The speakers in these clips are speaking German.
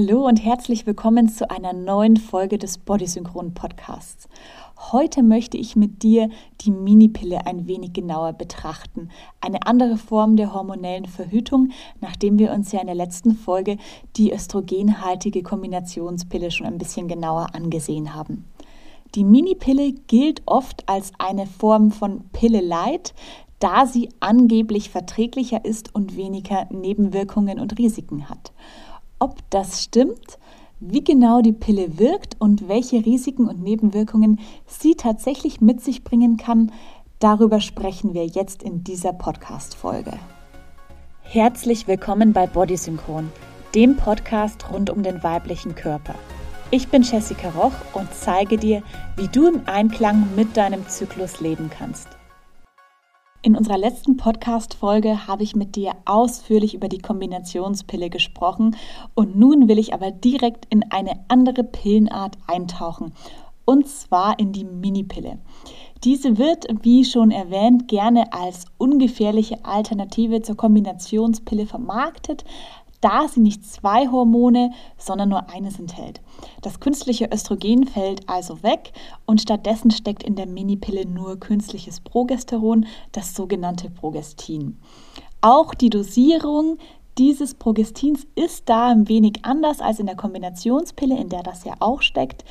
Hallo und herzlich willkommen zu einer neuen Folge des Bodysynchron Podcasts. Heute möchte ich mit dir die Minipille ein wenig genauer betrachten. Eine andere Form der hormonellen Verhütung, nachdem wir uns ja in der letzten Folge die östrogenhaltige Kombinationspille schon ein bisschen genauer angesehen haben. Die Minipille gilt oft als eine Form von Pille Light, da sie angeblich verträglicher ist und weniger Nebenwirkungen und Risiken hat. Ob das stimmt, wie genau die Pille wirkt und welche Risiken und Nebenwirkungen sie tatsächlich mit sich bringen kann, darüber sprechen wir jetzt in dieser Podcast-Folge. Herzlich willkommen bei Bodysynchron, dem Podcast rund um den weiblichen Körper. Ich bin Jessica Roch und zeige dir, wie du im Einklang mit deinem Zyklus leben kannst. In unserer letzten Podcast-Folge habe ich mit dir ausführlich über die Kombinationspille gesprochen und nun will ich aber direkt in eine andere Pillenart eintauchen und zwar in die Minipille. Diese wird, wie schon erwähnt, gerne als ungefährliche Alternative zur Kombinationspille vermarktet, da sie nicht zwei Hormone, sondern nur eines enthält. Das künstliche Östrogen fällt also weg und stattdessen steckt in der Minipille nur künstliches Progesteron, das sogenannte Progestin. Auch die Dosierung dieses Progestins ist da ein wenig anders als in der Kombinationspille, in der das ja auch steckt,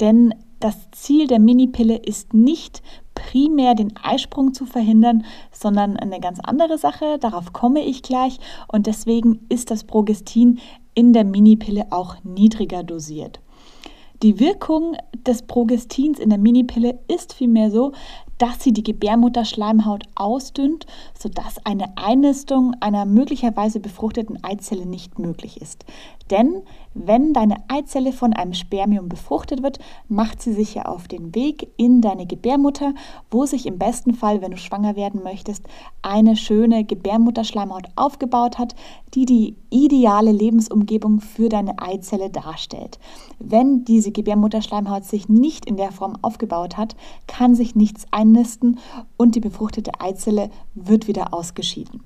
denn das Ziel der Minipille ist nicht primär den Eisprung zu verhindern, sondern eine ganz andere Sache. Darauf komme ich gleich. Und deswegen ist das Progestin in der Minipille auch niedriger dosiert. Die Wirkung des Progestins in der Minipille ist vielmehr so, dass sie die Gebärmutterschleimhaut ausdünnt, sodass eine Einnistung einer möglicherweise befruchteten Eizelle nicht möglich ist. Denn wenn deine Eizelle von einem Spermium befruchtet wird, macht sie sich ja auf den Weg in deine Gebärmutter, wo sich im besten Fall, wenn du schwanger werden möchtest, eine schöne Gebärmutterschleimhaut aufgebaut hat, die die ideale Lebensumgebung für deine Eizelle darstellt. Wenn diese Gebärmutterschleimhaut sich nicht in der Form aufgebaut hat, kann sich nichts einnisten und die befruchtete Eizelle wird wieder ausgeschieden.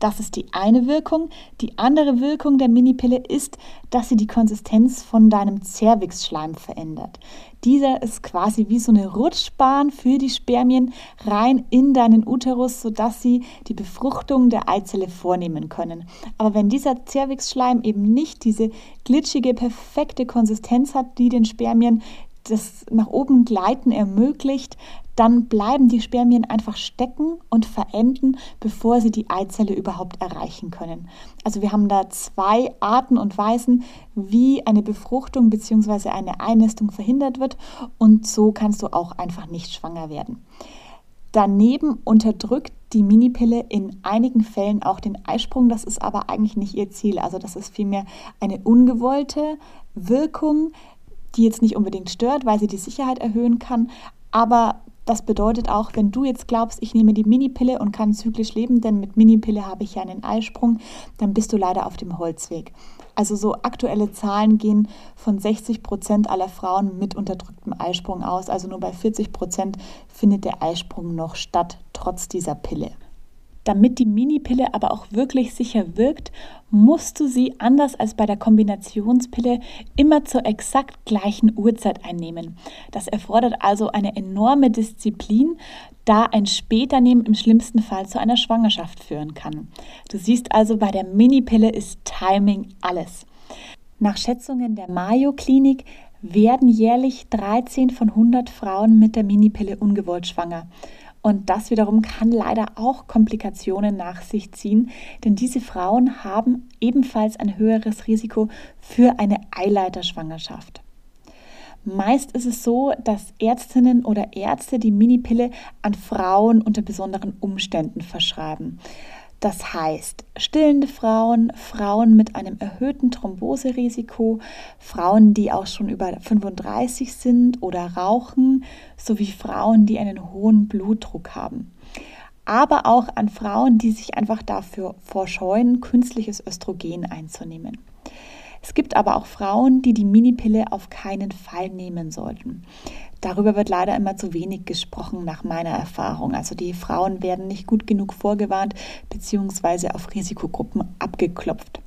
Das ist die eine Wirkung. Die andere Wirkung der Minipille ist, dass sie die Konsistenz von deinem Zervixschleim verändert. Dieser ist quasi wie so eine Rutschbahn für die Spermien rein in deinen Uterus, sodass sie die Befruchtung der Eizelle vornehmen können. Aber wenn dieser Zervixschleim eben nicht diese glitschige, perfekte Konsistenz hat, die den Spermien das nach oben gleiten ermöglicht, dann bleiben die Spermien einfach stecken und verenden, bevor sie die Eizelle überhaupt erreichen können. Also wir haben da zwei Arten und Weisen, wie eine Befruchtung bzw. eine Einnistung verhindert wird und so kannst du auch einfach nicht schwanger werden. Daneben unterdrückt die Minipille in einigen Fällen auch den Eisprung. Das ist aber eigentlich nicht ihr Ziel. Also das ist vielmehr eine ungewollte Wirkung, die jetzt nicht unbedingt stört, weil sie die Sicherheit erhöhen kann. Aber das bedeutet auch, wenn du jetzt glaubst, ich nehme die Minipille und kann zyklisch leben, denn mit Minipille habe ich ja einen Eisprung, dann bist du leider auf dem Holzweg. Also so aktuelle Zahlen gehen von 60 Prozent aller Frauen mit unterdrücktem Eisprung aus. Also nur bei 40 Prozent findet der Eisprung noch statt, trotz dieser Pille. Damit die Minipille aber auch wirklich sicher wirkt, musst du sie anders als bei der Kombinationspille immer zur exakt gleichen Uhrzeit einnehmen. Das erfordert also eine enorme Disziplin, da ein Späternehmen im schlimmsten Fall zu einer Schwangerschaft führen kann. Du siehst also, bei der Minipille ist Timing alles. Nach Schätzungen der Mayo Klinik werden jährlich 13 von 100 Frauen mit der Minipille ungewollt schwanger. Und das wiederum kann leider auch Komplikationen nach sich ziehen, denn diese Frauen haben ebenfalls ein höheres Risiko für eine Eileiterschwangerschaft. Meist ist es so, dass Ärztinnen oder Ärzte die Minipille an Frauen unter besonderen Umständen verschreiben. Das heißt, stillende Frauen, Frauen mit einem erhöhten Thromboserisiko, Frauen, die auch schon über 35 sind oder rauchen, sowie Frauen, die einen hohen Blutdruck haben. Aber auch an Frauen, die sich einfach dafür vorscheuen, künstliches Östrogen einzunehmen. Es gibt aber auch Frauen, die die Minipille auf keinen Fall nehmen sollten. Darüber wird leider immer zu wenig gesprochen nach meiner Erfahrung. Also die Frauen werden nicht gut genug vorgewarnt bzw. auf Risikogruppen abgeklopft.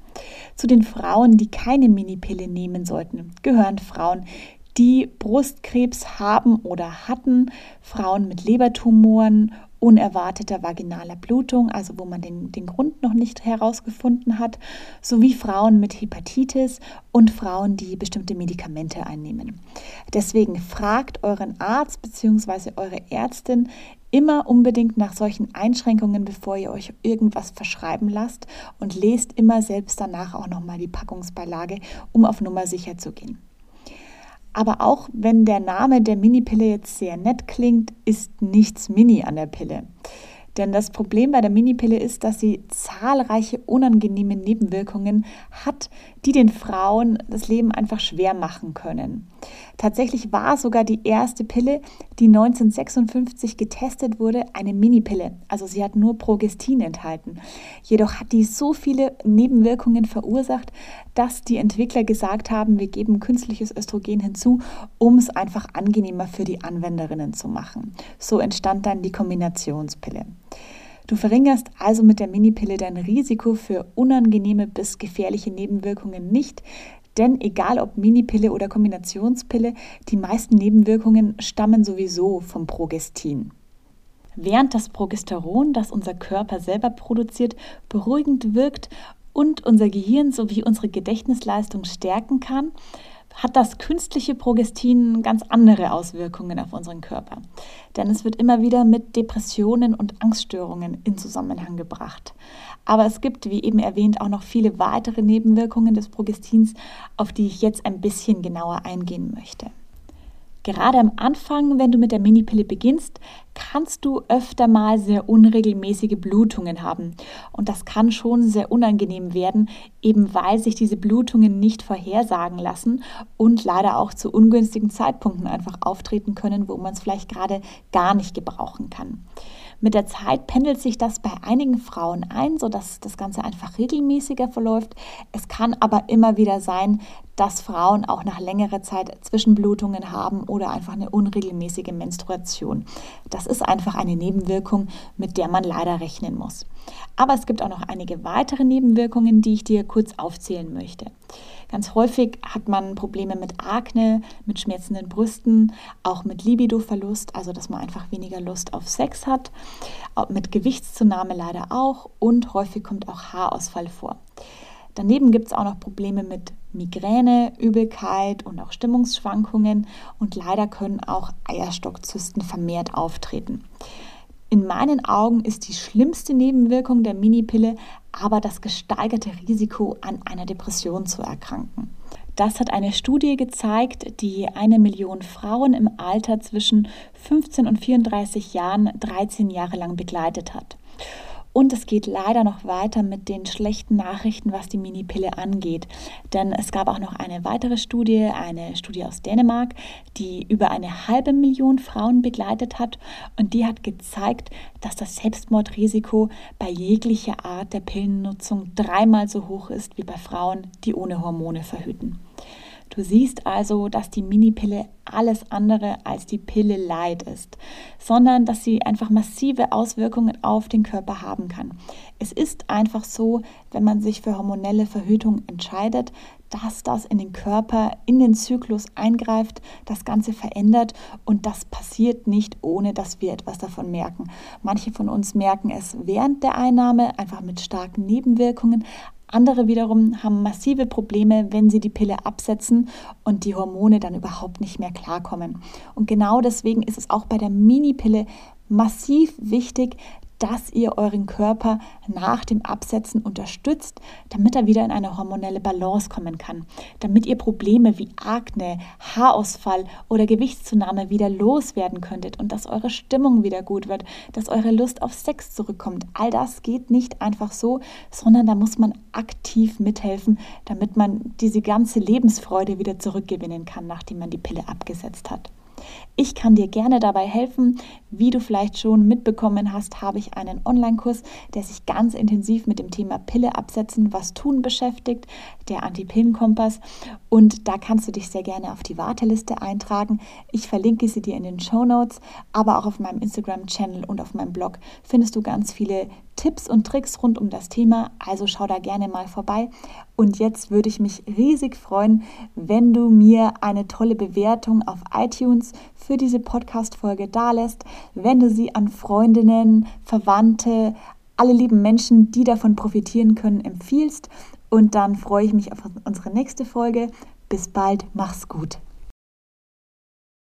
Zu den Frauen, die keine Minipille nehmen sollten, gehören Frauen, die Brustkrebs haben oder hatten, Frauen mit Lebertumoren unerwarteter vaginaler Blutung, also wo man den, den Grund noch nicht herausgefunden hat, sowie Frauen mit Hepatitis und Frauen, die bestimmte Medikamente einnehmen. Deswegen fragt euren Arzt bzw. eure Ärztin immer unbedingt nach solchen Einschränkungen, bevor ihr euch irgendwas verschreiben lasst und lest immer selbst danach auch nochmal die Packungsbeilage, um auf Nummer sicher zu gehen. Aber auch wenn der Name der Minipille jetzt sehr nett klingt, ist nichts Mini an der Pille. Denn das Problem bei der Minipille ist, dass sie zahlreiche unangenehme Nebenwirkungen hat, die den Frauen das Leben einfach schwer machen können. Tatsächlich war sogar die erste Pille, die 1956 getestet wurde, eine Minipille. Also sie hat nur Progestin enthalten. Jedoch hat die so viele Nebenwirkungen verursacht, dass die Entwickler gesagt haben, wir geben künstliches Östrogen hinzu, um es einfach angenehmer für die Anwenderinnen zu machen. So entstand dann die Kombinationspille. Du verringerst also mit der Minipille dein Risiko für unangenehme bis gefährliche Nebenwirkungen nicht, denn egal ob Minipille oder Kombinationspille, die meisten Nebenwirkungen stammen sowieso vom Progestin. Während das Progesteron, das unser Körper selber produziert, beruhigend wirkt und unser Gehirn sowie unsere Gedächtnisleistung stärken kann, hat das künstliche Progestin ganz andere Auswirkungen auf unseren Körper. Denn es wird immer wieder mit Depressionen und Angststörungen in Zusammenhang gebracht. Aber es gibt, wie eben erwähnt, auch noch viele weitere Nebenwirkungen des Progestins, auf die ich jetzt ein bisschen genauer eingehen möchte. Gerade am Anfang, wenn du mit der Minipille beginnst, kannst du öfter mal sehr unregelmäßige Blutungen haben. Und das kann schon sehr unangenehm werden, eben weil sich diese Blutungen nicht vorhersagen lassen und leider auch zu ungünstigen Zeitpunkten einfach auftreten können, wo man es vielleicht gerade gar nicht gebrauchen kann. Mit der Zeit pendelt sich das bei einigen Frauen ein, sodass das Ganze einfach regelmäßiger verläuft. Es kann aber immer wieder sein, dass Frauen auch nach längerer Zeit Zwischenblutungen haben oder einfach eine unregelmäßige Menstruation. Das ist einfach eine Nebenwirkung, mit der man leider rechnen muss. Aber es gibt auch noch einige weitere Nebenwirkungen, die ich dir kurz aufzählen möchte. Ganz häufig hat man Probleme mit Akne, mit schmerzenden Brüsten, auch mit Libidoverlust, also dass man einfach weniger Lust auf Sex hat, mit Gewichtszunahme leider auch und häufig kommt auch Haarausfall vor. Daneben gibt es auch noch Probleme mit Migräne, Übelkeit und auch Stimmungsschwankungen und leider können auch Eierstockzysten vermehrt auftreten. In meinen Augen ist die schlimmste Nebenwirkung der Minipille aber das gesteigerte Risiko, an einer Depression zu erkranken. Das hat eine Studie gezeigt, die eine Million Frauen im Alter zwischen 15 und 34 Jahren 13 Jahre lang begleitet hat. Und es geht leider noch weiter mit den schlechten Nachrichten, was die Minipille angeht. Denn es gab auch noch eine weitere Studie, eine Studie aus Dänemark, die über eine halbe Million Frauen begleitet hat. Und die hat gezeigt, dass das Selbstmordrisiko bei jeglicher Art der Pillennutzung dreimal so hoch ist wie bei Frauen, die ohne Hormone verhüten. Du siehst also, dass die Minipille alles andere als die Pille Light ist, sondern dass sie einfach massive Auswirkungen auf den Körper haben kann. Es ist einfach so, wenn man sich für hormonelle Verhütung entscheidet, dass das in den Körper, in den Zyklus eingreift, das Ganze verändert und das passiert nicht, ohne dass wir etwas davon merken. Manche von uns merken es während der Einnahme, einfach mit starken Nebenwirkungen, andere wiederum haben massive Probleme, wenn sie die Pille absetzen und die Hormone dann überhaupt nicht mehr klarkommen. Und genau deswegen ist es auch bei der Minipille massiv wichtig, dass ihr euren Körper nach dem Absetzen unterstützt, damit er wieder in eine hormonelle Balance kommen kann, damit ihr Probleme wie Akne, Haarausfall oder Gewichtszunahme wieder loswerden könntet und dass eure Stimmung wieder gut wird, dass eure Lust auf Sex zurückkommt. All das geht nicht einfach so, sondern da muss man aktiv mithelfen, damit man diese ganze Lebensfreude wieder zurückgewinnen kann, nachdem man die Pille abgesetzt hat. Ich kann dir gerne dabei helfen. Wie du vielleicht schon mitbekommen hast, habe ich einen Online-Kurs, der sich ganz intensiv mit dem Thema Pille absetzen, was tun beschäftigt, der Anti-Pillen-Kompass. Und da kannst du dich sehr gerne auf die Warteliste eintragen. Ich verlinke sie dir in den Show Notes, aber auch auf meinem Instagram-Channel und auf meinem Blog findest du ganz viele Tipps und Tricks rund um das Thema, also schau da gerne mal vorbei. Und jetzt würde ich mich riesig freuen, wenn du mir eine tolle Bewertung auf iTunes für diese Podcast-Folge dalässt, wenn du sie an Freundinnen, Verwandte, alle lieben Menschen, die davon profitieren können, empfiehlst. Und dann freue ich mich auf unsere nächste Folge. Bis bald, mach's gut.